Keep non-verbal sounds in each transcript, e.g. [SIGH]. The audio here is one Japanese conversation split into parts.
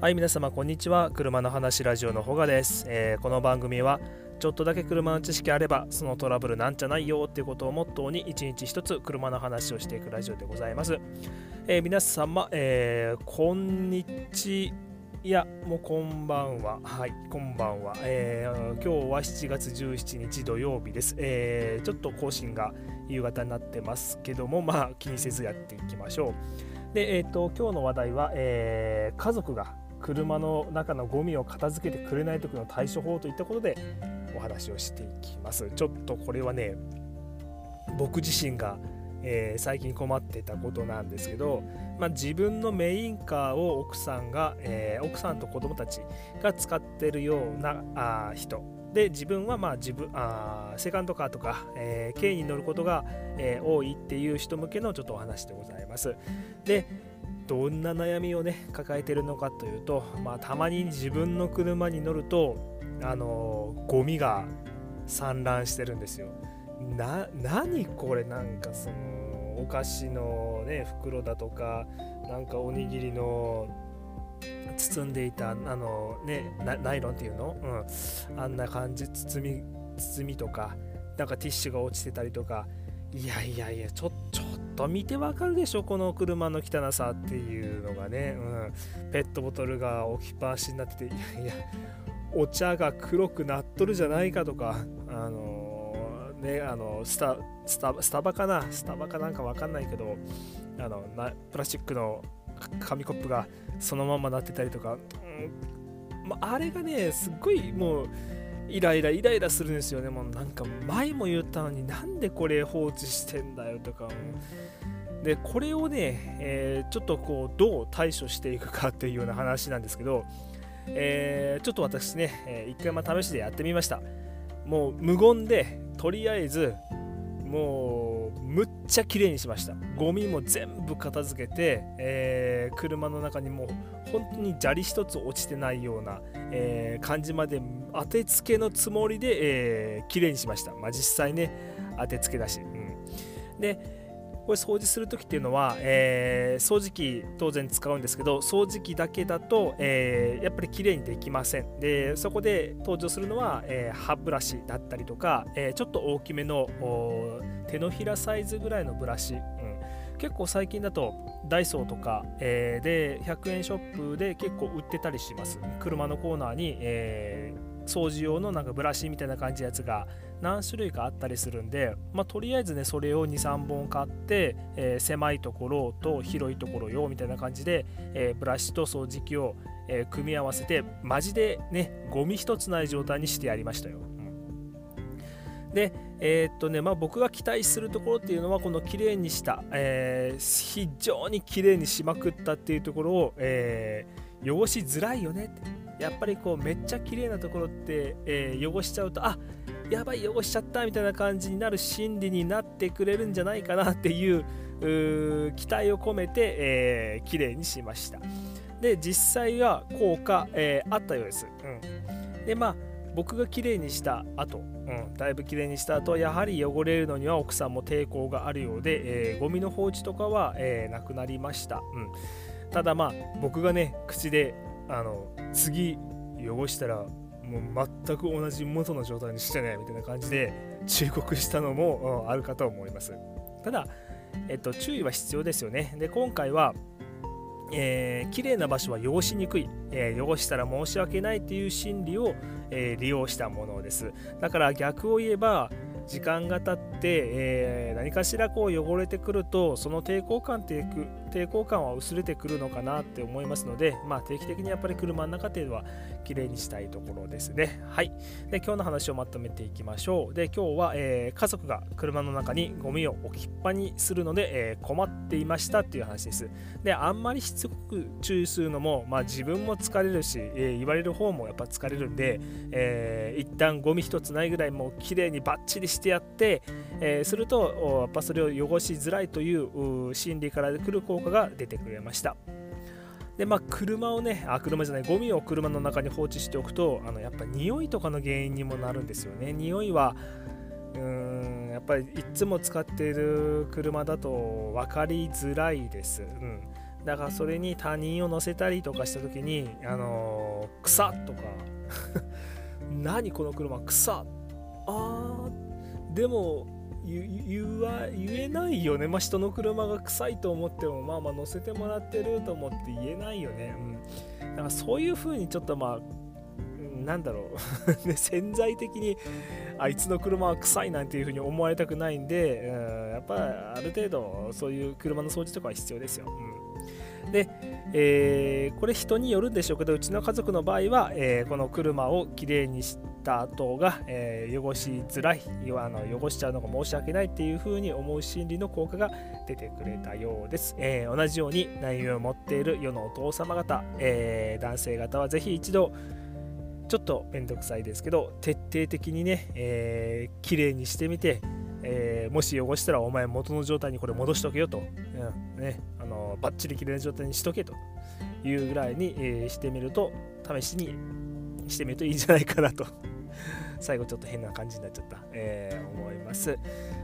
はい皆様こんにちは車の話ラジオのほがです、えー、この番組はちょっとだけ車の知識あればそのトラブルなんじゃないよっていうことをモットーに一日一つ車の話をしていくラジオでございます、えー、皆様、えー、こんにちいや、もうこんばんは。はい、こんばんは。えー、今日は7月17日土曜日です。えー、ちょっと更新が夕方になってますけども、まあ気にせずやっていきましょう。で、え、ー、と、今日の話題は、えー、家族が車の中のゴミを片付けてくれない時の対処法といったことでお話をしていきますちょっとこれはね僕自身が、えー、最近困ってたことなんですけど、まあ、自分のメインカーを奥さんが、えー、奥さんと子供たちが使ってるようなあ人で自分はまあ自分あセカンドカーとか、えー、軽に乗ることが、えー、多いっていう人向けのちょっとお話でございます。でどんな悩みをね抱えてるのかというと、まあ、たまに自分の車に乗るとあのゴミが散乱してるんですよ。な何これなんかそのお菓子のね袋だとかなんかおにぎりの包んでいたあのねナイロンっていうの、うん、あんな感じ包み包みとかなんかティッシュが落ちてたりとか。いやいやいやちょっと見てわかるでしょこの車の汚さっていうのがね、うん、ペットボトルが置きっぱなしになってていやいやお茶が黒くなっとるじゃないかとかあのー、ねあのスタスタスタバかな？スタバかなんかわかんないけどあのなプラスチックの紙コップがそのままなってたりとか、うん。まあれがねすっごいもうイライライライラするんですよね。もうなんか前も言ったのになんでこれ放置してんだよとかでこれをね、えー、ちょっとこうどう対処していくかっていうような話なんですけど、えー、ちょっと私ね、えー、一回ま試しでやってみました。もう無言でとりあえずもうむっちゃ綺麗にしました。ゴミも全部片付けて、えー、車の中にもう本当に砂利一つ落ちてないような、えー、感じまで当てつけのつもりで、えー、綺麗にしました。まあ実際ね当てつけだし、うん、でこれ掃除する時っていうのは、えー、掃除機当然使うんですけど掃除機だけだと、えー、やっぱり綺麗にできません。でそこで登場するのは、えー、歯ブラシだったりとか、えちょっと大きめの手のひらサイズぐらいのブラシ、うん、結構最近だとダイソーとか、え、で100円ショップで結構売ってたりします。車のコーナーに、えー、掃除用のなんかブラシみたいな感じのやつが何種類かあったりするんで、まあ、とりあえずねそれを23本買って、えー、狭いところと広いところよみたいな感じで、えー、ブラシと掃除機を、えー、組み合わせてマジでねゴミ一つない状態にしてやりましたよ。で、えー、っとねまあ、僕が期待するところっていうのはこの綺麗にした、えー、非常に綺麗にしまくったっていうところを、えー、汚しづらいよねって。やっぱりこうめっちゃ綺麗なところって、えー、汚しちゃうとあやばい汚しちゃったみたいな感じになる心理になってくれるんじゃないかなっていう期待を込めて、えー、綺麗にしました。で実際は効果、えー、あったようです、うん、でまあ僕が綺麗にした後、うん、だいぶ綺麗にした後やはり汚れるのには奥さんも抵抗があるようで、えー、ゴミの放置とかは、えー、なくなりました、うん、ただまあ僕がね口であの次汚したらもう全く同じ元の状態にしてねみたいな感じで忠告したのもあるかと思います。ただ、えっと、注意は必要ですよね。で今回はえー、綺麗な場所は汚しにくい、えー、汚したら申し訳ないっていう心理を、えー、利用したものです。だから逆を言えば時間が経っ、えー、何かしらこう汚れてくるとその抵抗感っていく抵抗感は薄れてくるのかなって思いますので、まあ、定期的にやっぱり車の中っていうのは綺麗にしたいところですね。はい。で、今日の話をまとめていきましょう。で、今日は、えー、家族が車の中にゴミを置きっぱにするので、えー、困っていましたっていう話です。で、あんまりしつこく注意するのも、まあ、自分も疲れるし、えー、言われる方もやっぱ疲れるんで、えー、一旦ゴミ一つないぐらいもう綺麗にバッチリしてやって、えー、すると、やっぱそれを汚しづらいという心理から来る効果が出てくれました。でまあ車をねあ車じゃないゴミを車の中に放置しておくとあのやっぱ匂いとかの原因にもなるんですよね。匂いはうーんやっぱりいつも使っている車だと分かりづらいです、うん、だからそれに他人を乗せたりとかした時にあのー、草とか [LAUGHS] 何この車草あーでも言わ言えないよね、まあ、人の車が臭いと思ってもまあまあ乗せてもらってると思って言えないよね、うん、だからそういう風にちょっとまあなんだろう。[LAUGHS] ね潜在的にあいつの車は臭いなんていう風に思われたくないんで、うん、やっぱある程度そういう車の掃除とかは必要ですよ、うん、えー、これ人によるんでしょうけどうちの家族の場合は、えー、この車をきれいにした後が、えー、汚しづらいあの汚しちゃうのが申し訳ないっていう風に思う心理の効果が出てくれたようです、え同じように悩みを持っている世のお父様方、え男性方はぜひ一度ちょっとめんどくさいですけど徹底的にね、えー、綺麗にしてみて、えー、もし汚したらお前元の状態にこれ戻しとけよと、うんね、あのバッチリ綺麗な状態にしとけというぐらいに、えー、してみると試しにしてみるといいんじゃないかなと。[LAUGHS] 最後ちょっと変な感じになっちゃった、えー、思います。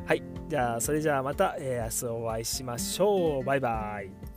はい。じゃあそれじゃあまた、えー、明日お会いしましょう。バイバイ。